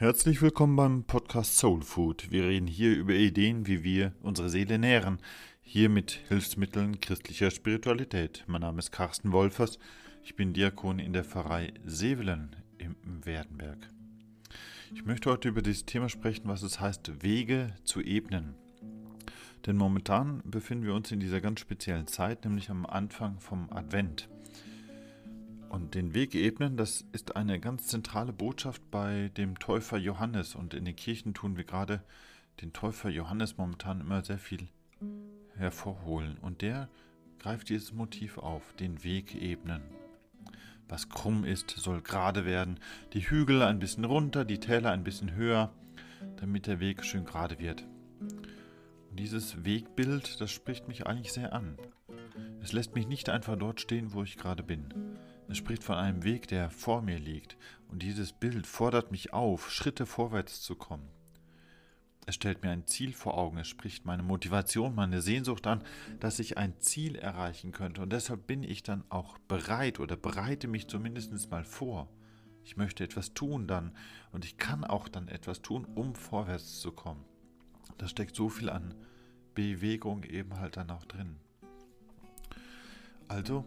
Herzlich willkommen beim Podcast Soul Food. Wir reden hier über Ideen, wie wir unsere Seele nähren. Hier mit Hilfsmitteln christlicher Spiritualität. Mein Name ist Carsten Wolfers. Ich bin Diakon in der Pfarrei Sevelen im Werdenberg. Ich möchte heute über dieses Thema sprechen, was es heißt, Wege zu ebnen. Denn momentan befinden wir uns in dieser ganz speziellen Zeit, nämlich am Anfang vom Advent. Und den Weg ebnen, das ist eine ganz zentrale Botschaft bei dem Täufer Johannes. Und in den Kirchen tun wir gerade den Täufer Johannes momentan immer sehr viel hervorholen. Und der greift dieses Motiv auf, den Weg ebnen. Was krumm ist, soll gerade werden, die Hügel ein bisschen runter, die Täler ein bisschen höher, damit der Weg schön gerade wird. Und dieses Wegbild, das spricht mich eigentlich sehr an. Es lässt mich nicht einfach dort stehen, wo ich gerade bin. Es spricht von einem Weg, der vor mir liegt, und dieses Bild fordert mich auf, Schritte vorwärts zu kommen. Es stellt mir ein Ziel vor Augen, es spricht meine Motivation, meine Sehnsucht an, dass ich ein Ziel erreichen könnte, und deshalb bin ich dann auch bereit oder bereite mich zumindest mal vor. Ich möchte etwas tun dann, und ich kann auch dann etwas tun, um vorwärts zu kommen. Da steckt so viel an Bewegung eben halt dann auch drin. Also,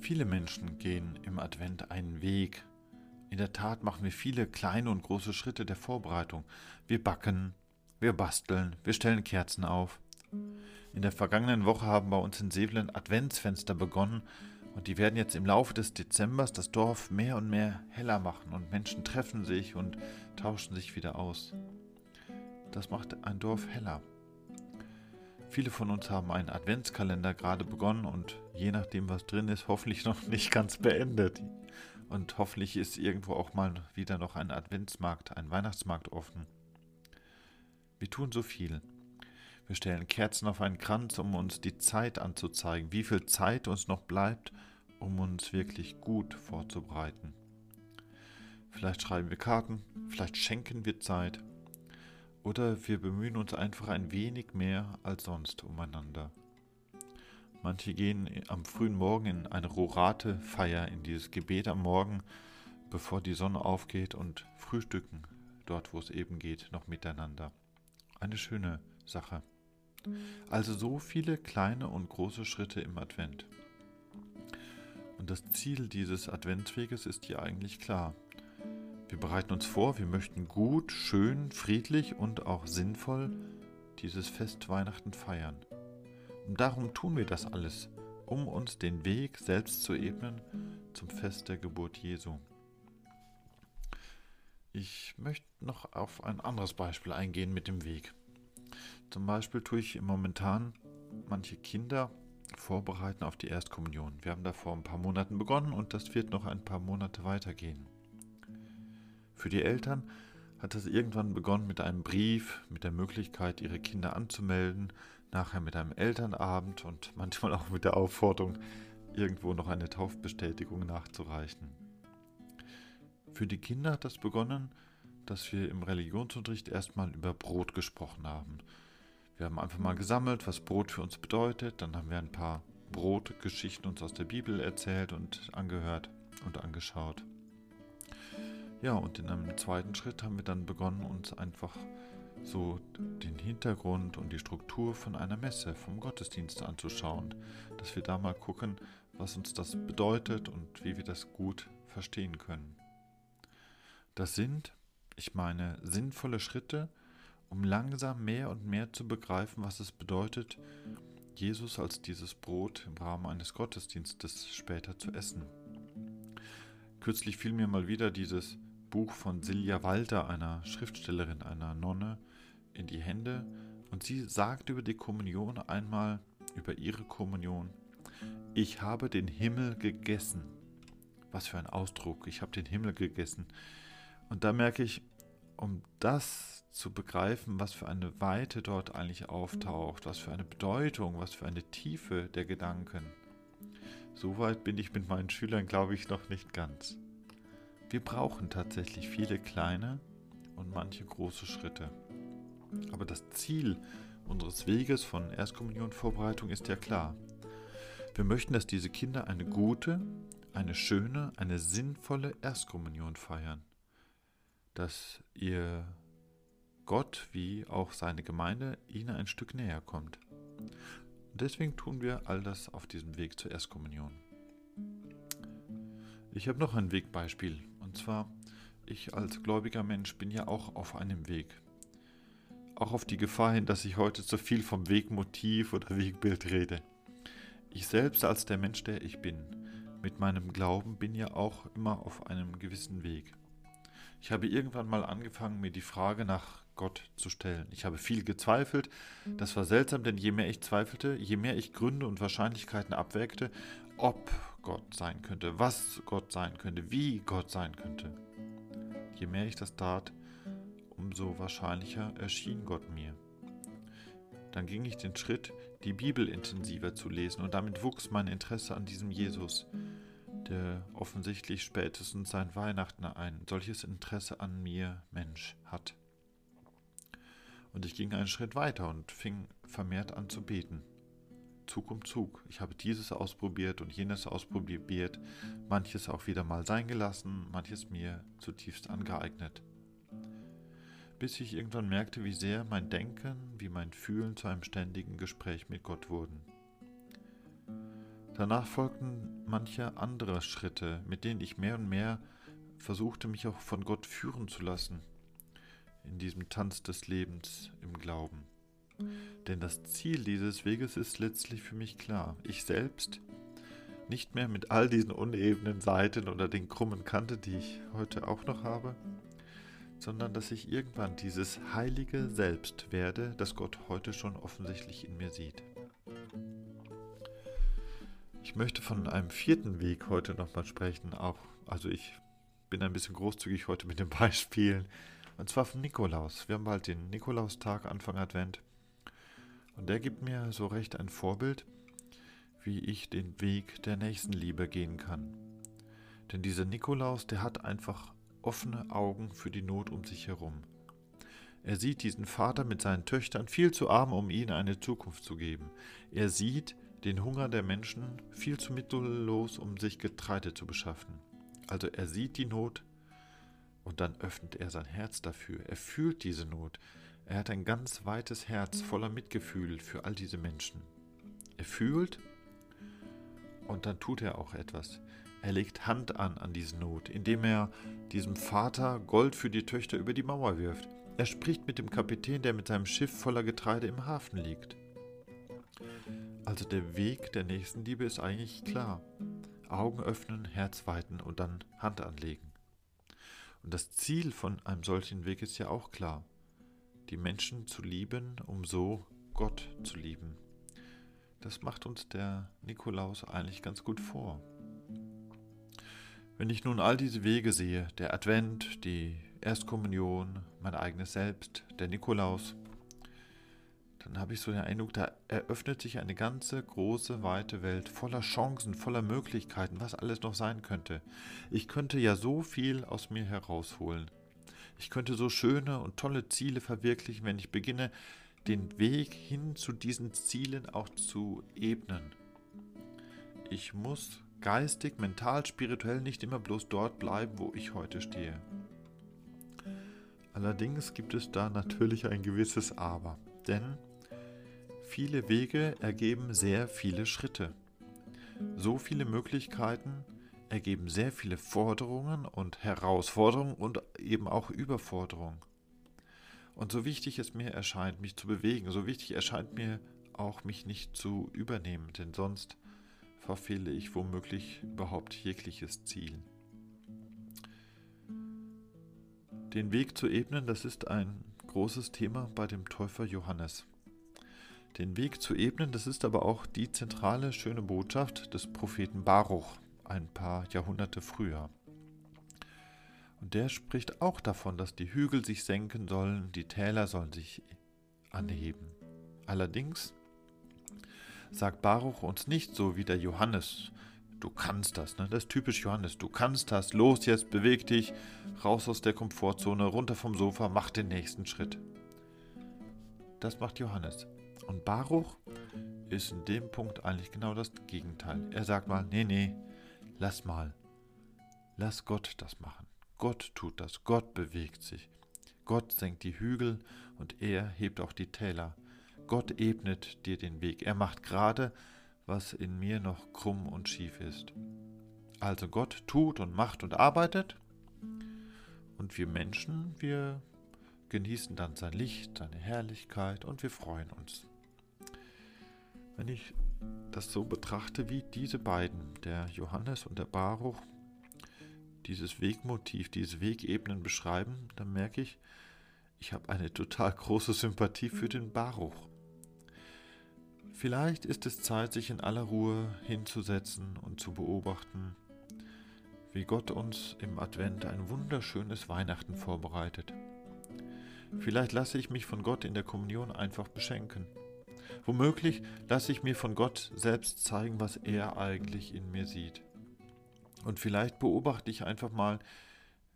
Viele Menschen gehen im Advent einen Weg. In der Tat machen wir viele kleine und große Schritte der Vorbereitung. Wir backen, wir basteln, wir stellen Kerzen auf. In der vergangenen Woche haben bei uns in Sevelen Adventsfenster begonnen und die werden jetzt im Laufe des Dezembers das Dorf mehr und mehr heller machen und Menschen treffen sich und tauschen sich wieder aus. Das macht ein Dorf heller. Viele von uns haben einen Adventskalender gerade begonnen und je nachdem, was drin ist, hoffentlich noch nicht ganz beendet. Und hoffentlich ist irgendwo auch mal wieder noch ein Adventsmarkt, ein Weihnachtsmarkt offen. Wir tun so viel. Wir stellen Kerzen auf einen Kranz, um uns die Zeit anzuzeigen, wie viel Zeit uns noch bleibt, um uns wirklich gut vorzubereiten. Vielleicht schreiben wir Karten, vielleicht schenken wir Zeit oder wir bemühen uns einfach ein wenig mehr als sonst umeinander. Manche gehen am frühen Morgen in eine Rorate-Feier, in dieses Gebet am Morgen, bevor die Sonne aufgeht und frühstücken, dort wo es eben geht, noch miteinander. Eine schöne Sache. Also so viele kleine und große Schritte im Advent. Und das Ziel dieses Adventsweges ist hier eigentlich klar. Wir bereiten uns vor, wir möchten gut, schön, friedlich und auch sinnvoll dieses Fest Weihnachten feiern. Und darum tun wir das alles, um uns den Weg selbst zu ebnen zum Fest der Geburt Jesu. Ich möchte noch auf ein anderes Beispiel eingehen mit dem Weg. Zum Beispiel tue ich momentan manche Kinder vorbereiten auf die Erstkommunion. Wir haben da vor ein paar Monaten begonnen und das wird noch ein paar Monate weitergehen. Für die Eltern hat es irgendwann begonnen mit einem Brief, mit der Möglichkeit, ihre Kinder anzumelden, nachher mit einem Elternabend und manchmal auch mit der Aufforderung, irgendwo noch eine Taufbestätigung nachzureichen. Für die Kinder hat das begonnen, dass wir im Religionsunterricht erstmal über Brot gesprochen haben. Wir haben einfach mal gesammelt, was Brot für uns bedeutet, dann haben wir ein paar Brotgeschichten uns aus der Bibel erzählt und angehört und angeschaut. Ja, und in einem zweiten Schritt haben wir dann begonnen, uns einfach so den Hintergrund und die Struktur von einer Messe, vom Gottesdienst anzuschauen, dass wir da mal gucken, was uns das bedeutet und wie wir das gut verstehen können. Das sind, ich meine, sinnvolle Schritte, um langsam mehr und mehr zu begreifen, was es bedeutet, Jesus als dieses Brot im Rahmen eines Gottesdienstes später zu essen. Kürzlich fiel mir mal wieder dieses Buch von Silja Walter, einer Schriftstellerin, einer Nonne, in die Hände und sie sagt über die Kommunion einmal, über ihre Kommunion, ich habe den Himmel gegessen. Was für ein Ausdruck, ich habe den Himmel gegessen. Und da merke ich, um das zu begreifen, was für eine Weite dort eigentlich auftaucht, was für eine Bedeutung, was für eine Tiefe der Gedanken. Soweit bin ich mit meinen Schülern, glaube ich, noch nicht ganz. Wir brauchen tatsächlich viele kleine und manche große Schritte. Aber das Ziel unseres Weges von Erstkommunionvorbereitung ist ja klar. Wir möchten, dass diese Kinder eine gute, eine schöne, eine sinnvolle Erstkommunion feiern. dass ihr Gott wie auch seine Gemeinde ihnen ein Stück näher kommt. Und deswegen tun wir all das auf diesem Weg zur Erstkommunion. Ich habe noch ein Wegbeispiel. Und zwar, ich als gläubiger Mensch bin ja auch auf einem Weg. Auch auf die Gefahr hin, dass ich heute zu viel vom Wegmotiv oder Wegbild rede. Ich selbst als der Mensch, der ich bin, mit meinem Glauben bin ja auch immer auf einem gewissen Weg. Ich habe irgendwann mal angefangen, mir die Frage nach Gott zu stellen. Ich habe viel gezweifelt. Das war seltsam, denn je mehr ich zweifelte, je mehr ich Gründe und Wahrscheinlichkeiten abwägte, ob Gott sein könnte, was Gott sein könnte, wie Gott sein könnte. Je mehr ich das tat, umso wahrscheinlicher erschien Gott mir. Dann ging ich den Schritt, die Bibel intensiver zu lesen, und damit wuchs mein Interesse an diesem Jesus, der offensichtlich spätestens sein Weihnachten ein solches Interesse an mir, Mensch, hat. Und ich ging einen Schritt weiter und fing vermehrt an zu beten. Zug um Zug. Ich habe dieses ausprobiert und jenes ausprobiert, manches auch wieder mal sein gelassen, manches mir zutiefst angeeignet. Bis ich irgendwann merkte, wie sehr mein Denken, wie mein Fühlen zu einem ständigen Gespräch mit Gott wurden. Danach folgten manche andere Schritte, mit denen ich mehr und mehr versuchte, mich auch von Gott führen zu lassen, in diesem Tanz des Lebens im Glauben. Denn das Ziel dieses Weges ist letztlich für mich klar. Ich selbst, nicht mehr mit all diesen unebenen Seiten oder den krummen Kanten, die ich heute auch noch habe, sondern dass ich irgendwann dieses heilige Selbst werde, das Gott heute schon offensichtlich in mir sieht. Ich möchte von einem vierten Weg heute nochmal sprechen, auch, also ich bin ein bisschen großzügig heute mit den Beispielen, und zwar von Nikolaus. Wir haben bald den Nikolaustag, Anfang Advent. Und der gibt mir so recht ein Vorbild, wie ich den Weg der Nächstenliebe gehen kann. Denn dieser Nikolaus, der hat einfach offene Augen für die Not um sich herum. Er sieht diesen Vater mit seinen Töchtern viel zu arm, um ihnen eine Zukunft zu geben. Er sieht den Hunger der Menschen viel zu mittellos, um sich Getreide zu beschaffen. Also er sieht die Not und dann öffnet er sein Herz dafür. Er fühlt diese Not. Er hat ein ganz weites Herz voller Mitgefühl für all diese Menschen. Er fühlt und dann tut er auch etwas. Er legt Hand an an diese Not, indem er diesem Vater Gold für die Töchter über die Mauer wirft. Er spricht mit dem Kapitän, der mit seinem Schiff voller Getreide im Hafen liegt. Also der Weg der Nächstenliebe ist eigentlich klar. Augen öffnen, Herz weiten und dann Hand anlegen. Und das Ziel von einem solchen Weg ist ja auch klar die Menschen zu lieben, um so Gott zu lieben. Das macht uns der Nikolaus eigentlich ganz gut vor. Wenn ich nun all diese Wege sehe, der Advent, die Erstkommunion, mein eigenes Selbst, der Nikolaus, dann habe ich so den Eindruck, da eröffnet sich eine ganze große, weite Welt voller Chancen, voller Möglichkeiten, was alles noch sein könnte. Ich könnte ja so viel aus mir herausholen. Ich könnte so schöne und tolle Ziele verwirklichen, wenn ich beginne, den Weg hin zu diesen Zielen auch zu ebnen. Ich muss geistig, mental, spirituell nicht immer bloß dort bleiben, wo ich heute stehe. Allerdings gibt es da natürlich ein gewisses Aber, denn viele Wege ergeben sehr viele Schritte. So viele Möglichkeiten, ergeben sehr viele Forderungen und Herausforderungen und eben auch Überforderungen. Und so wichtig es mir erscheint, mich zu bewegen, so wichtig erscheint mir auch, mich nicht zu übernehmen, denn sonst verfehle ich womöglich überhaupt jegliches Ziel. Den Weg zu ebnen, das ist ein großes Thema bei dem Täufer Johannes. Den Weg zu ebnen, das ist aber auch die zentrale schöne Botschaft des Propheten Baruch ein paar Jahrhunderte früher. Und der spricht auch davon, dass die Hügel sich senken sollen, die Täler sollen sich anheben. Allerdings sagt Baruch uns nicht so wie der Johannes, du kannst das, ne? das ist typisch Johannes, du kannst das, los jetzt, beweg dich, raus aus der Komfortzone, runter vom Sofa, mach den nächsten Schritt. Das macht Johannes. Und Baruch ist in dem Punkt eigentlich genau das Gegenteil. Er sagt mal, nee, nee, Lass mal. Lass Gott das machen. Gott tut das, Gott bewegt sich. Gott senkt die Hügel und er hebt auch die Täler. Gott ebnet dir den Weg. Er macht gerade, was in mir noch krumm und schief ist. Also Gott tut und macht und arbeitet. Und wir Menschen, wir genießen dann sein Licht, seine Herrlichkeit und wir freuen uns. Wenn ich das so betrachte, wie diese beiden, der Johannes und der Baruch, dieses Wegmotiv, diese Wegebenen beschreiben, dann merke ich, ich habe eine total große Sympathie für den Baruch. Vielleicht ist es Zeit, sich in aller Ruhe hinzusetzen und zu beobachten, wie Gott uns im Advent ein wunderschönes Weihnachten vorbereitet. Vielleicht lasse ich mich von Gott in der Kommunion einfach beschenken. Womöglich lasse ich mir von Gott selbst zeigen, was er eigentlich in mir sieht. Und vielleicht beobachte ich einfach mal,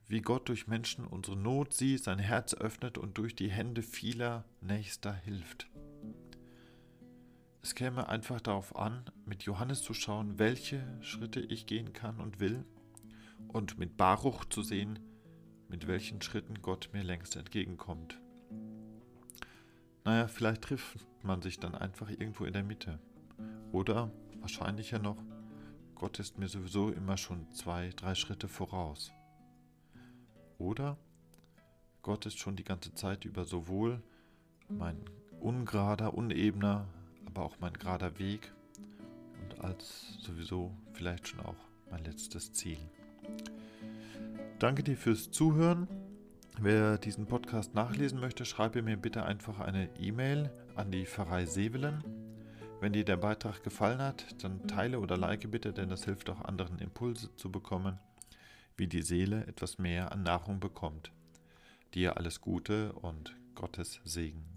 wie Gott durch Menschen unsere Not sieht, sein Herz öffnet und durch die Hände vieler Nächster hilft. Es käme einfach darauf an, mit Johannes zu schauen, welche Schritte ich gehen kann und will, und mit Baruch zu sehen, mit welchen Schritten Gott mir längst entgegenkommt. Naja, vielleicht trifft man sich dann einfach irgendwo in der Mitte. Oder, wahrscheinlicher noch, Gott ist mir sowieso immer schon zwei, drei Schritte voraus. Oder Gott ist schon die ganze Zeit über sowohl mein ungerader, unebener, aber auch mein gerader Weg und als sowieso vielleicht schon auch mein letztes Ziel. Danke dir fürs Zuhören. Wer diesen Podcast nachlesen möchte, schreibe mir bitte einfach eine E-Mail an die Pfarrei Sevelen wenn dir der Beitrag gefallen hat, dann teile oder like bitte, denn das hilft auch anderen Impulse zu bekommen, wie die Seele etwas mehr an Nahrung bekommt. Dir alles Gute und Gottes Segen.